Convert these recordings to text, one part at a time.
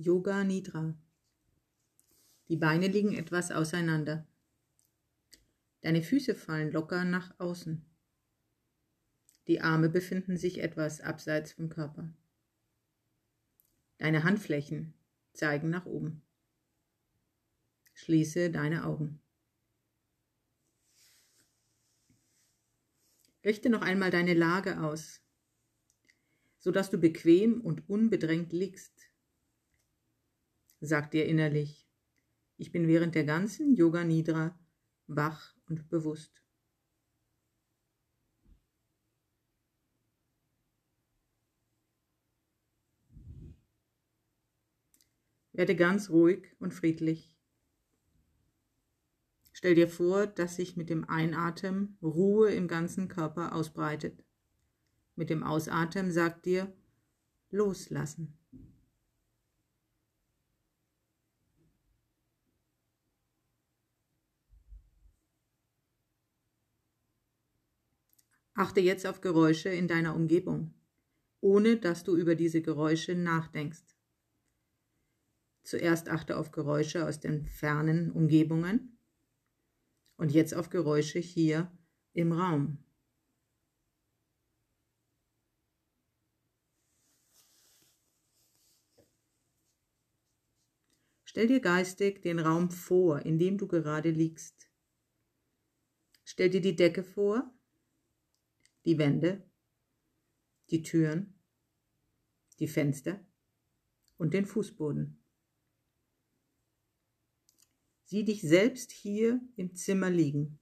Yoga Nidra. Die Beine liegen etwas auseinander. Deine Füße fallen locker nach außen. Die Arme befinden sich etwas abseits vom Körper. Deine Handflächen zeigen nach oben. Schließe deine Augen. Richte noch einmal deine Lage aus, sodass du bequem und unbedrängt liegst. Sag dir innerlich, ich bin während der ganzen Yoga Nidra wach und bewusst. Werde ganz ruhig und friedlich. Stell dir vor, dass sich mit dem Einatmen Ruhe im ganzen Körper ausbreitet. Mit dem Ausatmen sagt dir loslassen. Achte jetzt auf Geräusche in deiner Umgebung, ohne dass du über diese Geräusche nachdenkst. Zuerst achte auf Geräusche aus den fernen Umgebungen und jetzt auf Geräusche hier im Raum. Stell dir geistig den Raum vor, in dem du gerade liegst. Stell dir die Decke vor, die Wände, die Türen, die Fenster und den Fußboden. Sieh dich selbst hier im Zimmer liegen.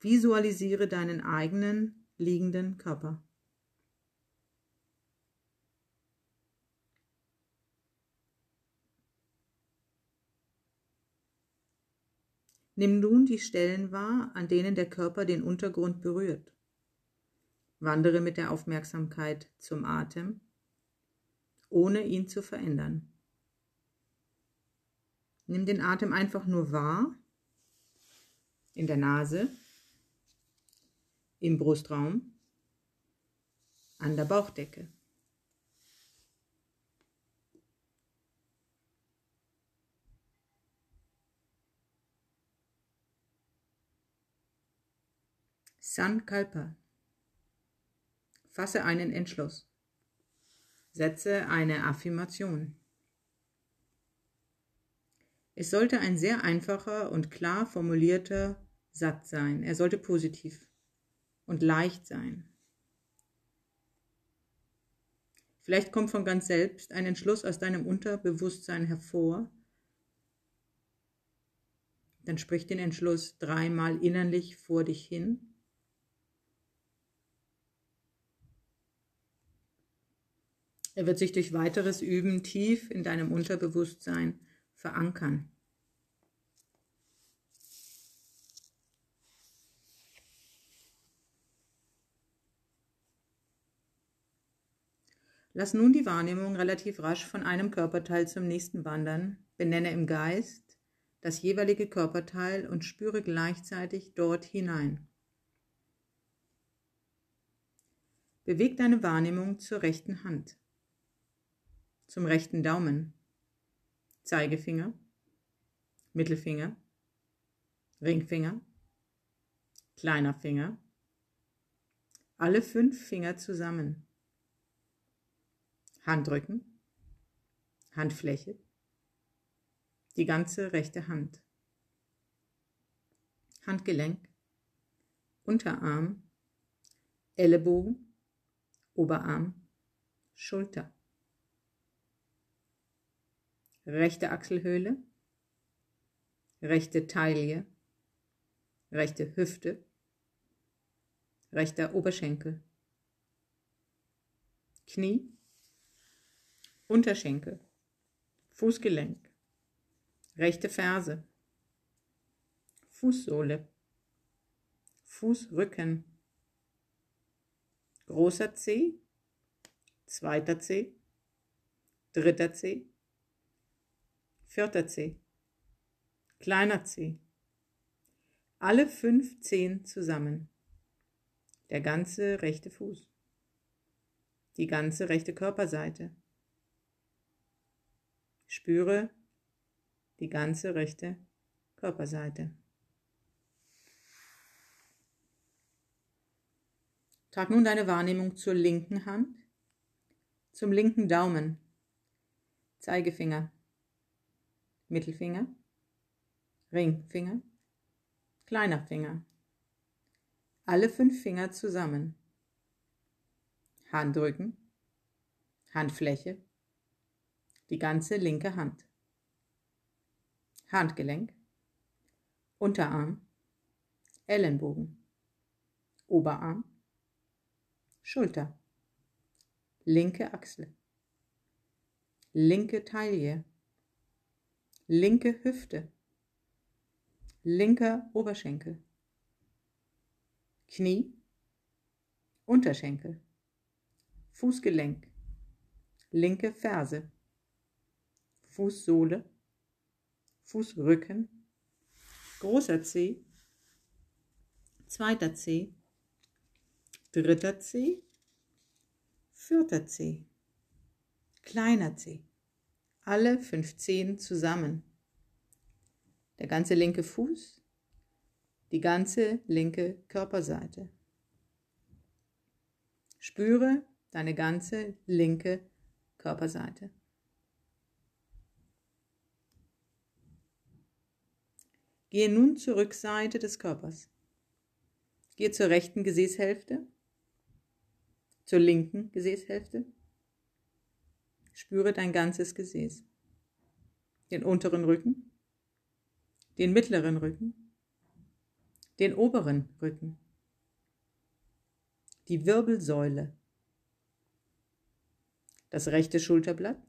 Visualisiere deinen eigenen liegenden Körper. Nimm nun die Stellen wahr, an denen der Körper den Untergrund berührt. Wandere mit der Aufmerksamkeit zum Atem, ohne ihn zu verändern. Nimm den Atem einfach nur wahr. In der Nase, im Brustraum, an der Bauchdecke. Sankalpa. Fasse einen Entschluss. Setze eine Affirmation. Es sollte ein sehr einfacher und klar formulierter Satz sein. Er sollte positiv und leicht sein. Vielleicht kommt von ganz selbst ein Entschluss aus deinem Unterbewusstsein hervor. Dann sprich den Entschluss dreimal innerlich vor dich hin. Er wird sich durch weiteres Üben tief in deinem Unterbewusstsein verankern. Lass nun die Wahrnehmung relativ rasch von einem Körperteil zum nächsten wandern, benenne im Geist das jeweilige Körperteil und spüre gleichzeitig dort hinein. Beweg deine Wahrnehmung zur rechten Hand, zum rechten Daumen, Zeigefinger, Mittelfinger, Ringfinger, kleiner Finger, alle fünf Finger zusammen, Handrücken, Handfläche, die ganze rechte Hand, Handgelenk, Unterarm, Ellenbogen, Oberarm, Schulter rechte Achselhöhle, rechte Taille, rechte Hüfte, rechter Oberschenkel, Knie, Unterschenkel, Fußgelenk, rechte Ferse, Fußsohle, Fußrücken, großer Zeh, zweiter Zeh, dritter Zeh, vierter Zeh, kleiner Zeh. Alle fünf Zehen zusammen. Der ganze rechte Fuß. die ganze rechte Körperseite. Spüre die ganze rechte Körperseite. Trag nun deine Wahrnehmung zur linken Hand, zum linken Daumen, Zeigefinger, Mittelfinger, Ringfinger, kleiner Finger. Alle fünf Finger zusammen. Handrücken, Handfläche, die ganze linke Hand. Handgelenk, Unterarm, Ellenbogen, Oberarm, Schulter, linke Achsel, linke Taille, linke Hüfte, linker Oberschenkel, Knie, Unterschenkel, Fußgelenk, linke Ferse, Fußsohle, Fußrücken, großer Zeh, zweiter Zeh, dritter Zeh, vierter Zeh, kleiner Zeh, alle fünf Zehen zusammen. Der ganze linke Fuß, die ganze linke Körperseite. Spüre deine ganze linke Körperseite. Gehe nun zur Rückseite des Körpers. Gehe zur rechten Gesäßhälfte, zur linken Gesäßhälfte. Spüre dein ganzes Gesäß. Den unteren Rücken, den mittleren Rücken, den oberen Rücken, die Wirbelsäule, das rechte Schulterblatt,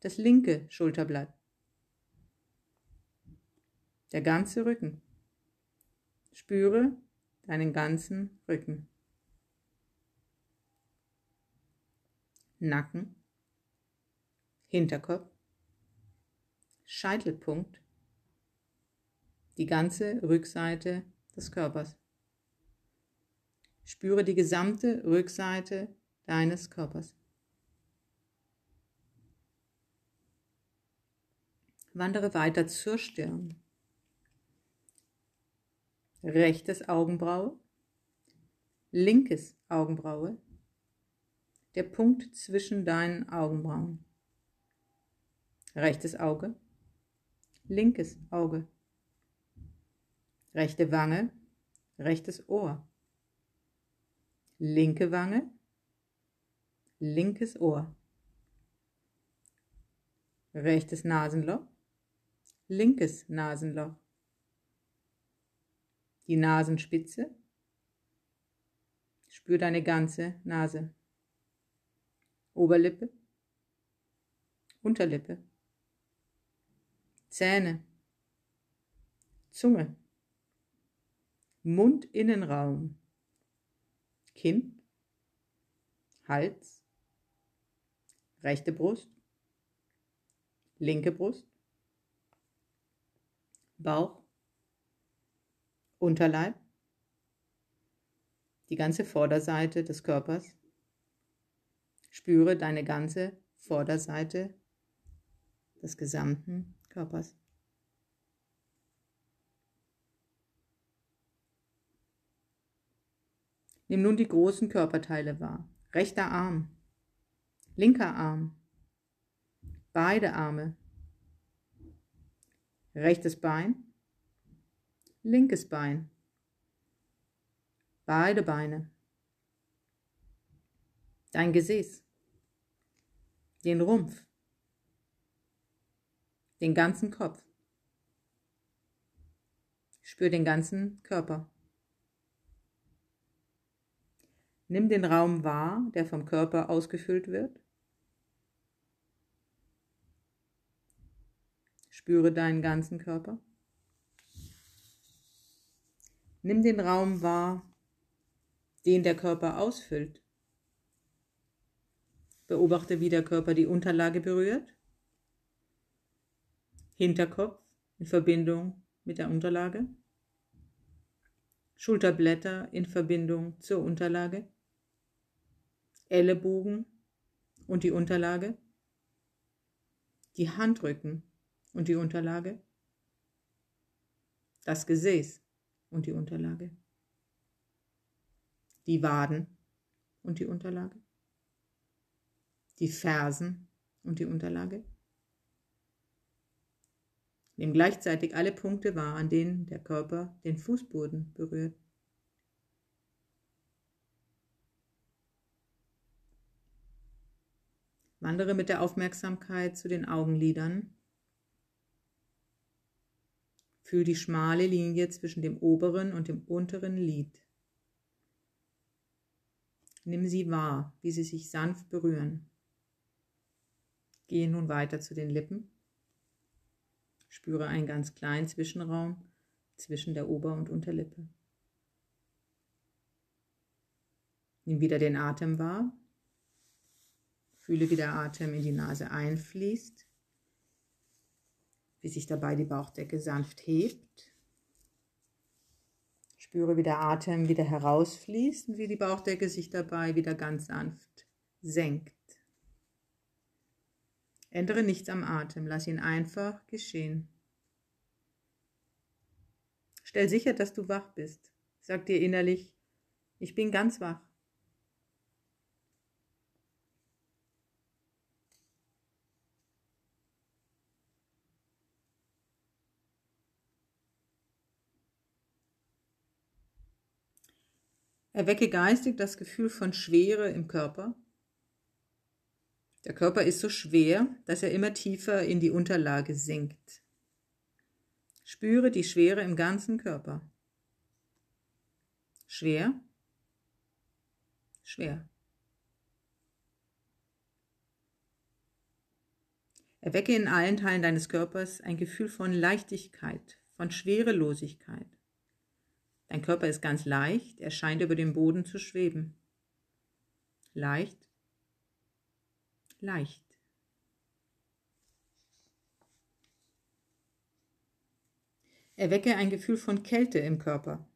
das linke Schulterblatt, der ganze Rücken. Spüre deinen ganzen Rücken. Nacken, Hinterkopf, Scheitelpunkt, die ganze Rückseite des Körpers. Spüre die gesamte Rückseite deines Körpers. Wandere weiter zur Stirn. Rechtes Augenbraue, linkes Augenbraue, der Punkt zwischen deinen Augenbrauen. Rechtes Auge, linkes Auge, rechte Wange, rechtes Ohr, linke Wange, linkes Ohr, rechtes Nasenloch, linkes Nasenloch, die Nasenspitze, spür deine ganze Nase, Oberlippe, Unterlippe, Zähne, Zunge, Mundinnenraum, Kinn, Hals, rechte Brust, linke Brust, Bauch, Unterleib, die ganze Vorderseite des Körpers. Spüre deine ganze Vorderseite des gesamten Körpers. Nimm nun die großen Körperteile wahr. Rechter Arm, linker Arm, beide Arme, rechtes Bein, linkes Bein, beide Beine, dein Gesäß, den Rumpf, den ganzen Kopf. Spür den ganzen Körper. Nimm den Raum wahr, der vom Körper ausgefüllt wird. Spüre deinen ganzen Körper. Nimm den Raum wahr, den der Körper ausfüllt. Beobachte, wie der Körper die Unterlage berührt. Hinterkopf in Verbindung mit der Unterlage. Schulterblätter in Verbindung zur Unterlage. Ellenbogen und die Unterlage, die Handrücken und die Unterlage, das Gesäß und die Unterlage, die Waden und die Unterlage, die Fersen und die Unterlage. Nimm gleichzeitig alle Punkte wahr, an denen der Körper den Fußboden berührt. Wandere mit der Aufmerksamkeit zu den Augenlidern. Fühl die schmale Linie zwischen dem oberen und dem unteren Lid. Nimm sie wahr, wie sie sich sanft berühren. Gehe nun weiter zu den Lippen. Spüre einen ganz kleinen Zwischenraum zwischen der Ober- und Unterlippe. Nimm wieder den Atem wahr. Fühle, wie der Atem in die Nase einfließt, wie sich dabei die Bauchdecke sanft hebt. Spüre, wie der Atem wieder herausfließt und wie die Bauchdecke sich dabei wieder ganz sanft senkt. Ändere nichts am Atem, lass ihn einfach geschehen. Stell sicher, dass du wach bist. Sag dir innerlich, ich bin ganz wach. Erwecke geistig das Gefühl von Schwere im Körper. Der Körper ist so schwer, dass er immer tiefer in die Unterlage sinkt. Spüre die Schwere im ganzen Körper. Schwer, schwer. Erwecke in allen Teilen deines Körpers ein Gefühl von Leichtigkeit, von Schwerelosigkeit. Dein Körper ist ganz leicht, er scheint über dem Boden zu schweben. Leicht, leicht. Erwecke ein Gefühl von Kälte im Körper.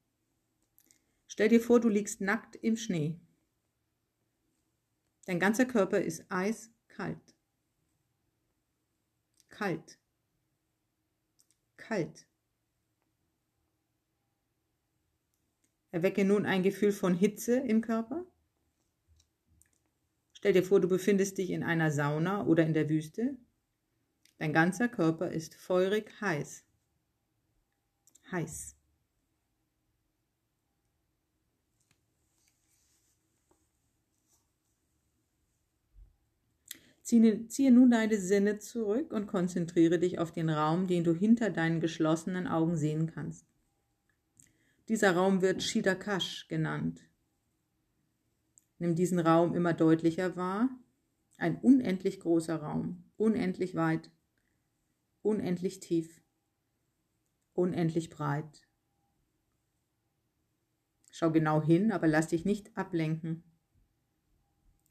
Stell dir vor, du liegst nackt im Schnee. Dein ganzer Körper ist eiskalt. Kalt. Kalt. Erwecke nun ein Gefühl von Hitze im Körper. Stell dir vor, du befindest dich in einer Sauna oder in der Wüste. Dein ganzer Körper ist feurig heiß. Heiß. Ziehe, nun deine Sinne zurück und konzentriere dich auf den Raum, den du hinter deinen geschlossenen Augen sehen kannst. Dieser Raum wird Shidakash genannt. Nimm diesen Raum immer deutlicher wahr. Ein unendlich großer Raum, unendlich weit, unendlich tief, unendlich breit. Schau genau hin, aber lass dich nicht ablenken.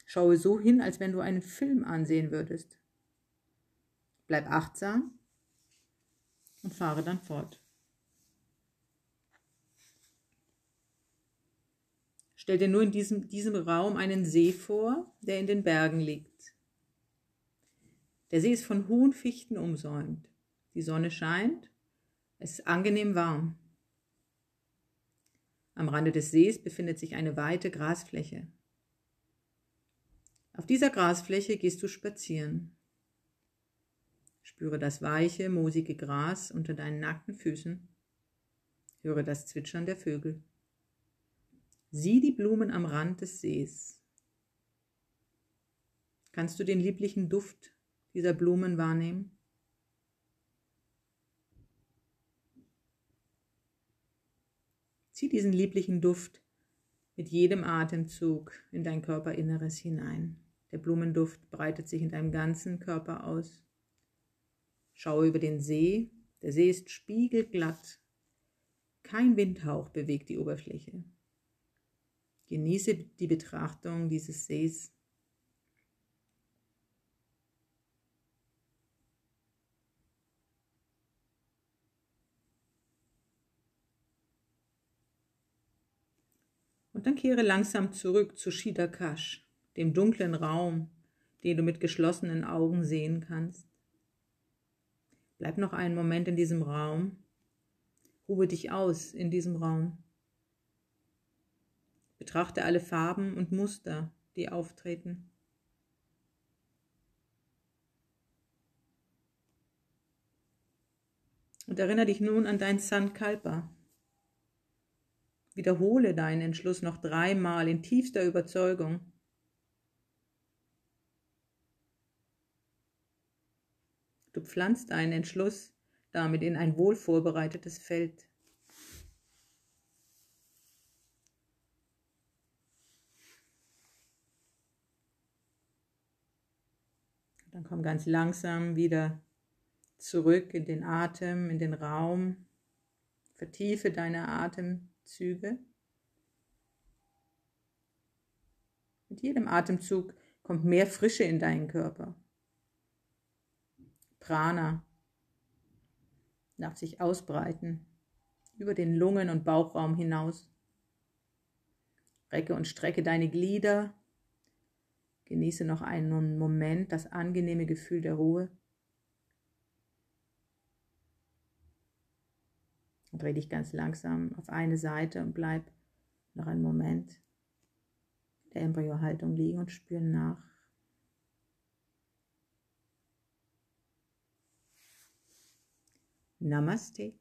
Schaue so hin, als wenn du einen Film ansehen würdest. Bleib achtsam und fahre dann fort. Stell dir nur in diesem, diesem Raum einen See vor, der in den Bergen liegt. Der See ist von hohen Fichten umsäumt. Die Sonne scheint, es ist angenehm warm. Am Rande des Sees befindet sich eine weite Grasfläche. Auf dieser Grasfläche gehst du spazieren. Spüre das weiche, moosige Gras unter deinen nackten Füßen. Höre das Zwitschern der Vögel. Sieh die Blumen am Rand des Sees. Kannst du den lieblichen Duft dieser Blumen wahrnehmen? Zieh diesen lieblichen Duft mit jedem Atemzug in dein Körperinneres hinein. Der Blumenduft breitet sich in deinem ganzen Körper aus. Schau über den See. Der See ist spiegelglatt. Kein Windhauch bewegt die Oberfläche. Genieße die Betrachtung dieses Sees. Und dann kehre langsam zurück zu Shidakash, dem dunklen Raum, den du mit geschlossenen Augen sehen kannst. Bleib noch einen Moment in diesem Raum. Ruhe dich aus in diesem Raum. Betrachte alle Farben und Muster, die auftreten. Und erinnere dich nun an dein Sankalpa. Wiederhole deinen Entschluss noch dreimal in tiefster Überzeugung. Du pflanzt deinen Entschluss damit in ein wohl vorbereitetes Feld. Dann komm ganz langsam wieder zurück in den Atem, in den Raum. Vertiefe deine Atemzüge. Mit jedem Atemzug kommt mehr Frische in deinen Körper. Prana darf sich ausbreiten über den Lungen- und Bauchraum hinaus. Recke und strecke deine Glieder. Genieße noch einen Moment das angenehme Gefühl der Ruhe. Dreh dich ganz langsam auf eine Seite und bleib noch einen Moment der Embryo-Haltung liegen und spüren nach. Namaste.